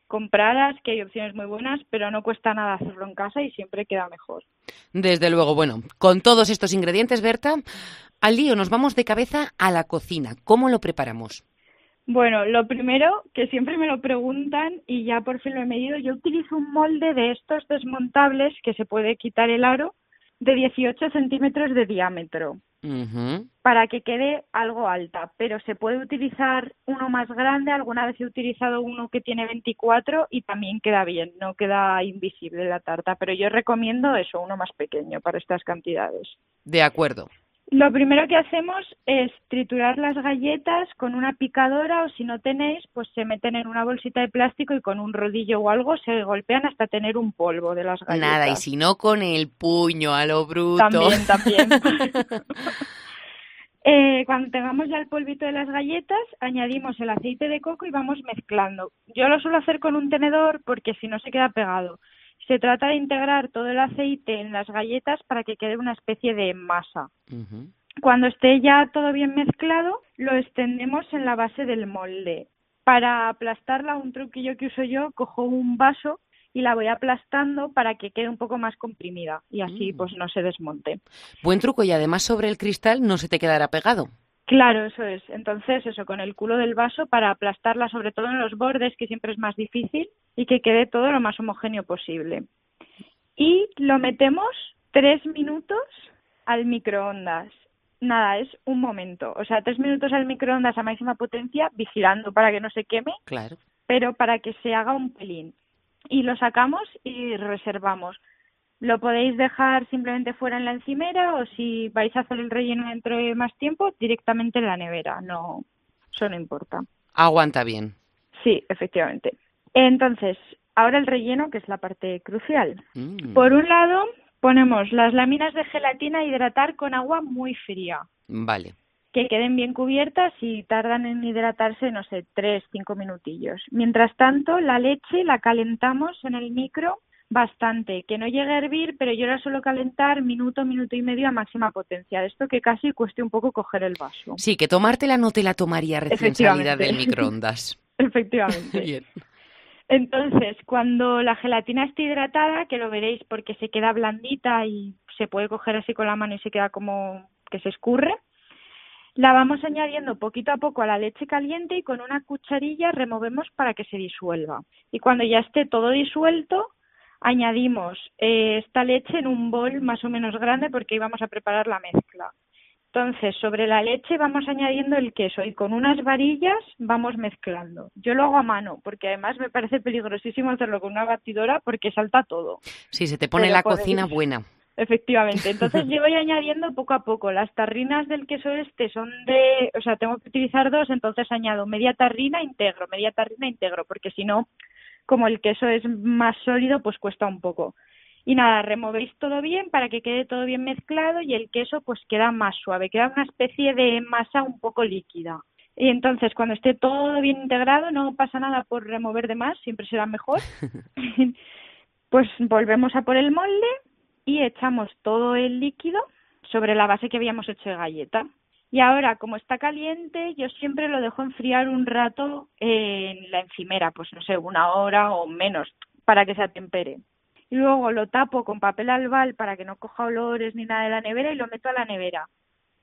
compradas, que hay opciones muy buenas, pero no cuesta nada hacerlo en casa y siempre queda mejor. Desde luego, bueno, con todos estos ingredientes, Berta, al lío nos vamos de cabeza a la cocina. ¿Cómo lo preparamos? Bueno, lo primero, que siempre me lo preguntan y ya por fin lo he medido, yo utilizo un molde de estos desmontables que se puede quitar el aro de 18 centímetros de diámetro para que quede algo alta, pero se puede utilizar uno más grande. Alguna vez he utilizado uno que tiene 24 y también queda bien, no queda invisible la tarta, pero yo recomiendo eso, uno más pequeño para estas cantidades. De acuerdo. Lo primero que hacemos es triturar las galletas con una picadora o si no tenéis, pues se meten en una bolsita de plástico y con un rodillo o algo se golpean hasta tener un polvo de las galletas. Nada, y si no con el puño a lo bruto. También, también. [LAUGHS] eh, cuando tengamos ya el polvito de las galletas, añadimos el aceite de coco y vamos mezclando. Yo lo suelo hacer con un tenedor porque si no se queda pegado. Se trata de integrar todo el aceite en las galletas para que quede una especie de masa. Cuando esté ya todo bien mezclado, lo extendemos en la base del molde. Para aplastarla, un truquillo que uso yo, cojo un vaso y la voy aplastando para que quede un poco más comprimida y así mm. pues no se desmonte. Buen truco y además sobre el cristal no se te quedará pegado. Claro, eso es. Entonces, eso, con el culo del vaso para aplastarla sobre todo en los bordes, que siempre es más difícil, y que quede todo lo más homogéneo posible. Y lo metemos tres minutos al microondas. Nada, es un momento. O sea, tres minutos al microondas a máxima potencia, vigilando para que no se queme. Claro. Pero para que se haga un pelín. Y lo sacamos y reservamos. Lo podéis dejar simplemente fuera en la encimera o si vais a hacer el relleno dentro de más tiempo, directamente en la nevera. No, eso no importa. Aguanta bien. Sí, efectivamente. Entonces, ahora el relleno, que es la parte crucial. Mm. Por un lado, ponemos las láminas de gelatina a hidratar con agua muy fría. Vale. Que queden bien cubiertas y tardan en hidratarse, no sé, tres, cinco minutillos. Mientras tanto, la leche la calentamos en el micro bastante, que no llegue a hervir, pero yo la suelo calentar minuto, minuto y medio a máxima potencia. Esto que casi cueste un poco coger el vaso. Sí, que tomártela no te la tomaría recién salida del microondas. [LAUGHS] Efectivamente. Bien. Entonces, cuando la gelatina esté hidratada, que lo veréis porque se queda blandita y se puede coger así con la mano y se queda como que se escurre, la vamos añadiendo poquito a poco a la leche caliente y con una cucharilla removemos para que se disuelva. Y cuando ya esté todo disuelto, añadimos eh, esta leche en un bol más o menos grande porque íbamos a preparar la mezcla. Entonces, sobre la leche vamos añadiendo el queso y con unas varillas vamos mezclando. Yo lo hago a mano porque además me parece peligrosísimo hacerlo con una batidora porque salta todo. Sí, se te pone la cocina buena. Efectivamente. Entonces [LAUGHS] yo voy añadiendo poco a poco. Las tarrinas del queso este son de, o sea, tengo que utilizar dos, entonces añado media tarrina, integro, media tarrina, integro, porque si no, como el queso es más sólido, pues cuesta un poco. Y nada, removéis todo bien para que quede todo bien mezclado y el queso pues queda más suave, queda una especie de masa un poco líquida. Y entonces cuando esté todo bien integrado no pasa nada por remover de más, siempre será mejor. [LAUGHS] pues volvemos a por el molde y echamos todo el líquido sobre la base que habíamos hecho de galleta. Y ahora, como está caliente, yo siempre lo dejo enfriar un rato en la encimera, pues no sé, una hora o menos, para que se atempere luego lo tapo con papel albal para que no coja olores ni nada de la nevera y lo meto a la nevera.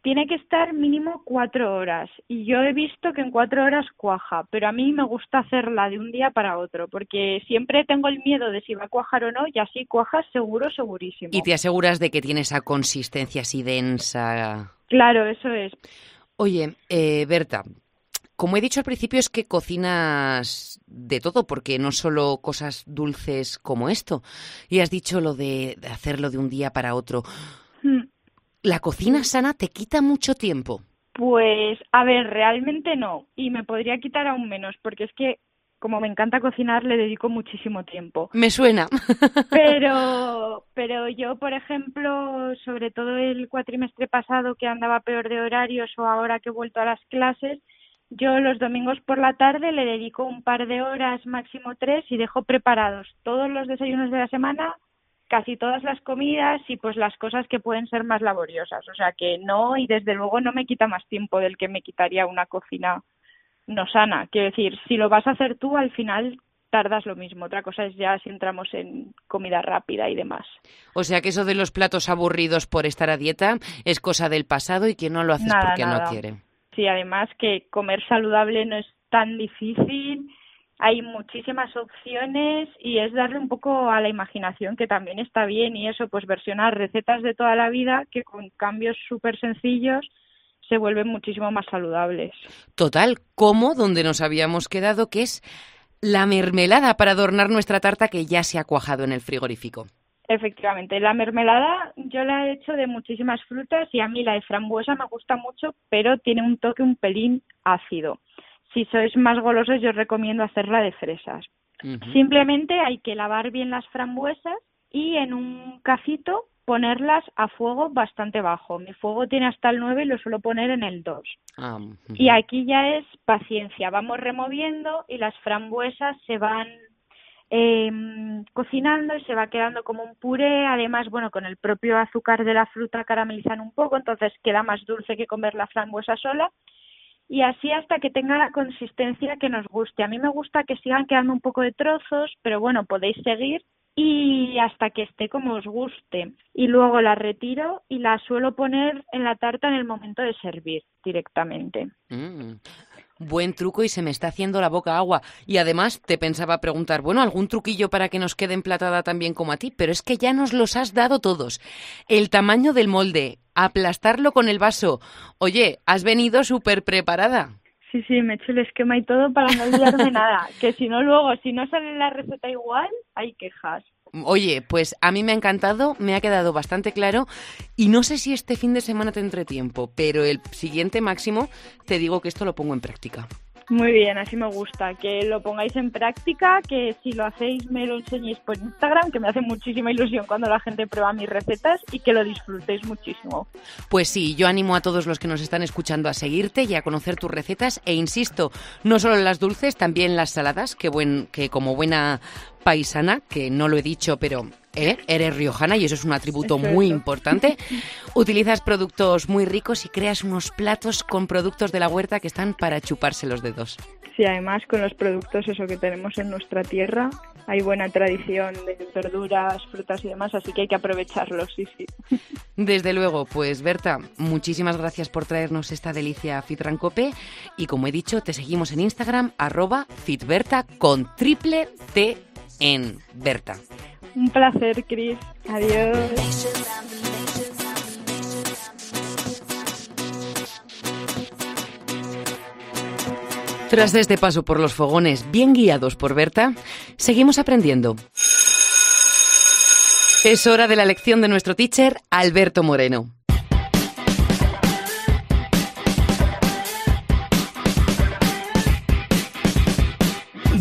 Tiene que estar mínimo cuatro horas y yo he visto que en cuatro horas cuaja, pero a mí me gusta hacerla de un día para otro porque siempre tengo el miedo de si va a cuajar o no y así cuaja seguro, segurísimo. Y te aseguras de que tiene esa consistencia así densa. Claro, eso es. Oye, eh, Berta, como he dicho al principio, es que cocinas de todo, porque no solo cosas dulces como esto. Y has dicho lo de hacerlo de un día para otro. Hmm. ¿La cocina sana te quita mucho tiempo? Pues, a ver, realmente no. Y me podría quitar aún menos, porque es que como me encanta cocinar, le dedico muchísimo tiempo. Me suena. [LAUGHS] Pero, pero yo, por ejemplo, sobre todo el cuatrimestre pasado que andaba peor de horarios o ahora que he vuelto a las clases, yo los domingos por la tarde le dedico un par de horas, máximo tres, y dejo preparados todos los desayunos de la semana, casi todas las comidas y pues las cosas que pueden ser más laboriosas. O sea que no, y desde luego no me quita más tiempo del que me quitaría una cocina no sana. Quiero decir, si lo vas a hacer tú, al final tardas lo mismo. Otra cosa es ya si entramos en comida rápida y demás. O sea que eso de los platos aburridos por estar a dieta es cosa del pasado y que no lo haces porque no quiere. Sí, además que comer saludable no es tan difícil, hay muchísimas opciones y es darle un poco a la imaginación que también está bien y eso, pues versionar recetas de toda la vida que con cambios súper sencillos se vuelven muchísimo más saludables. Total, como donde nos habíamos quedado, que es la mermelada para adornar nuestra tarta que ya se ha cuajado en el frigorífico. Efectivamente, la mermelada yo la he hecho de muchísimas frutas y a mí la de frambuesa me gusta mucho, pero tiene un toque un pelín ácido. Si sois más golosos, yo os recomiendo hacerla de fresas. Simplemente hay que lavar bien las frambuesas y en un cacito ponerlas a fuego bastante bajo. Mi fuego tiene hasta el 9 y lo suelo poner en el 2. Ah, y aquí ya es paciencia. Vamos removiendo y las frambuesas se van eh, cocinando y se va quedando como un puré. Además, bueno, con el propio azúcar de la fruta caramelizan un poco, entonces queda más dulce que comer la frambuesa sola. Y así hasta que tenga la consistencia que nos guste. A mí me gusta que sigan quedando un poco de trozos, pero bueno, podéis seguir y hasta que esté como os guste. Y luego la retiro y la suelo poner en la tarta en el momento de servir directamente. Mm. Buen truco y se me está haciendo la boca agua. Y además te pensaba preguntar, bueno, algún truquillo para que nos quede emplatada tan bien como a ti, pero es que ya nos los has dado todos. El tamaño del molde, aplastarlo con el vaso. Oye, has venido súper preparada. Sí, sí, me he hecho el esquema y todo para no olvidarme [LAUGHS] nada. Que si no, luego, si no sale la receta igual, hay quejas. Oye, pues a mí me ha encantado, me ha quedado bastante claro y no sé si este fin de semana tendré tiempo, pero el siguiente máximo te digo que esto lo pongo en práctica. Muy bien, así me gusta, que lo pongáis en práctica, que si lo hacéis me lo enseñéis por Instagram, que me hace muchísima ilusión cuando la gente prueba mis recetas y que lo disfrutéis muchísimo. Pues sí, yo animo a todos los que nos están escuchando a seguirte y a conocer tus recetas e insisto, no solo las dulces, también las saladas, que, buen, que como buena paisana, que no lo he dicho, pero ¿eh? eres riojana y eso es un atributo muy importante. Utilizas productos muy ricos y creas unos platos con productos de la huerta que están para chuparse los dedos. Sí, además con los productos eso que tenemos en nuestra tierra hay buena tradición de verduras, frutas y demás, así que hay que aprovecharlos, sí, sí. Desde luego, pues Berta, muchísimas gracias por traernos esta delicia Fitrancope y como he dicho, te seguimos en Instagram arroba fitberta con triple T en Berta. Un placer, Cris. Adiós. Tras este paso por los fogones bien guiados por Berta, seguimos aprendiendo. Es hora de la lección de nuestro teacher, Alberto Moreno.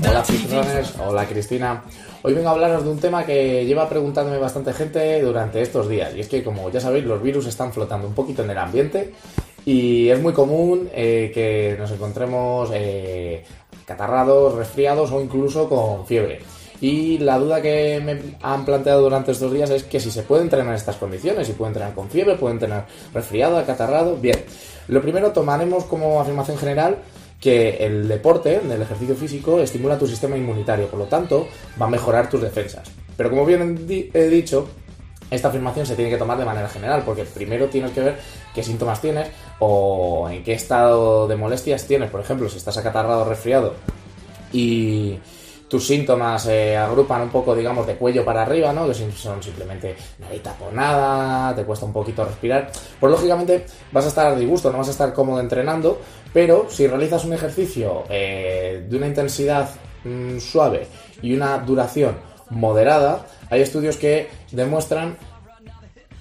Hola Fitrunners, hola Cristina. Hoy vengo a hablaros de un tema que lleva preguntándome bastante gente durante estos días. Y es que, como ya sabéis, los virus están flotando un poquito en el ambiente y es muy común eh, que nos encontremos eh, catarrados, resfriados o incluso con fiebre. Y la duda que me han planteado durante estos días es que si se puede entrenar en estas condiciones, si puede entrenar con fiebre, puede entrenar resfriado, acatarrado. Bien, lo primero tomaremos como afirmación general que el deporte, el ejercicio físico, estimula tu sistema inmunitario, por lo tanto, va a mejorar tus defensas. Pero como bien he dicho, esta afirmación se tiene que tomar de manera general, porque primero tienes que ver qué síntomas tienes o en qué estado de molestias tienes. Por ejemplo, si estás acatarrado o resfriado y tus síntomas se agrupan un poco, digamos, de cuello para arriba, ¿no? Que son simplemente por nada, te cuesta un poquito respirar. Pues lógicamente vas a estar a disgusto, no vas a estar cómodo entrenando, pero si realizas un ejercicio eh, de una intensidad mm, suave y una duración moderada, hay estudios que demuestran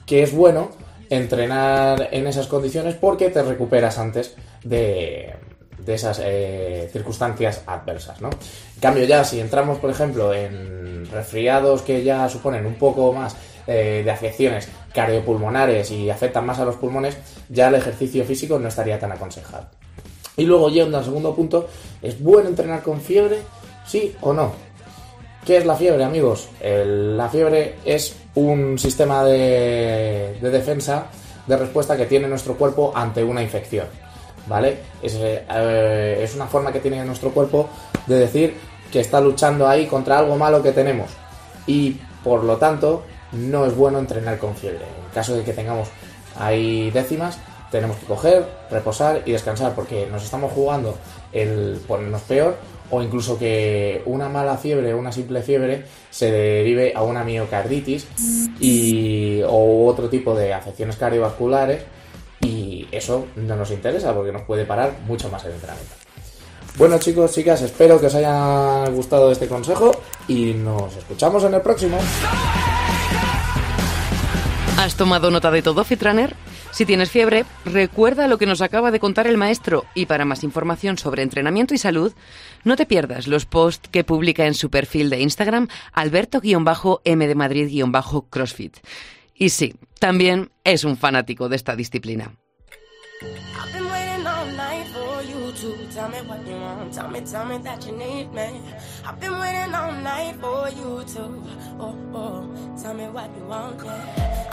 que es bueno entrenar en esas condiciones porque te recuperas antes de, de esas eh, circunstancias adversas, ¿no? En cambio ya si entramos, por ejemplo, en resfriados que ya suponen un poco más eh, de afecciones cardiopulmonares y afectan más a los pulmones, ya el ejercicio físico no estaría tan aconsejado. Y luego yendo al segundo punto, ¿es bueno entrenar con fiebre? ¿Sí o no? ¿Qué es la fiebre, amigos? la fiebre es un sistema de, de defensa, de respuesta que tiene nuestro cuerpo ante una infección. ¿Vale? Eh, es, una forma que tiene nuestro cuerpo de decir que está luchando ahí contra algo malo que tenemos. Y por lo tanto, no es bueno entrenar con fiebre. En caso de que tengamos ahí décimas, tenemos que coger, reposar y descansar porque nos estamos jugando el ponernos peor o incluso que una mala fiebre o una simple fiebre se derive a una miocarditis y, o otro tipo de afecciones cardiovasculares eso no nos interesa porque nos puede parar mucho más el entrenamiento. Bueno chicos, chicas, espero que os haya gustado este consejo y nos escuchamos en el próximo. ¿Has tomado nota de todo, Fitrunner? Si tienes fiebre, recuerda lo que nos acaba de contar el maestro y para más información sobre entrenamiento y salud, no te pierdas los posts que publica en su perfil de Instagram alberto-m de Madrid-crossfit. Y sí, también es un fanático de esta disciplina. I've been waiting all night for you to tell me what you want. Tell me, tell me that you need me. I've been waiting all night for you to, oh, oh,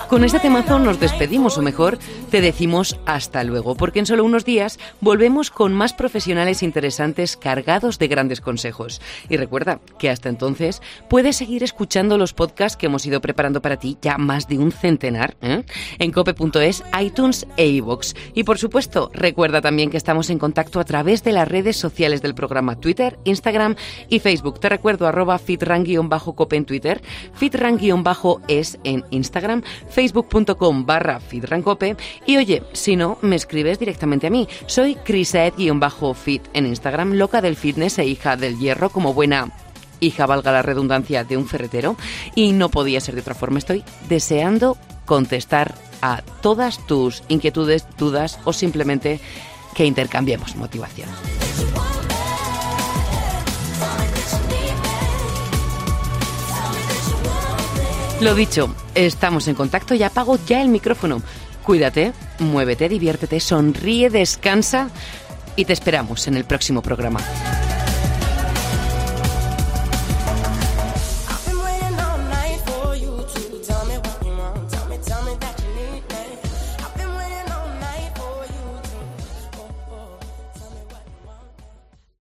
Con este temazo nos despedimos, o mejor, te decimos hasta luego, porque en solo unos días volvemos con más profesionales interesantes cargados de grandes consejos. Y recuerda que hasta entonces puedes seguir escuchando los podcasts que hemos ido preparando para ti, ya más de un centenar, ¿eh? en cope.es, iTunes e iVoox. Y por supuesto, recuerda también que estamos en contacto a través de las redes sociales del programa Twitter, Instagram y Facebook. Te recuerdo arroba fitran-cope en Twitter, fitran-es en Instagram, facebook.com barra fitrancope y oye, si no, me escribes directamente a mí. Soy crisaed-fit en Instagram, loca del fitness e hija del hierro como buena hija, valga la redundancia, de un ferretero. Y no podía ser de otra forma. Estoy deseando contestar a todas tus inquietudes, dudas o simplemente que intercambiemos motivación. Lo dicho, estamos en contacto y apago ya el micrófono. Cuídate, muévete, diviértete, sonríe, descansa y te esperamos en el próximo programa.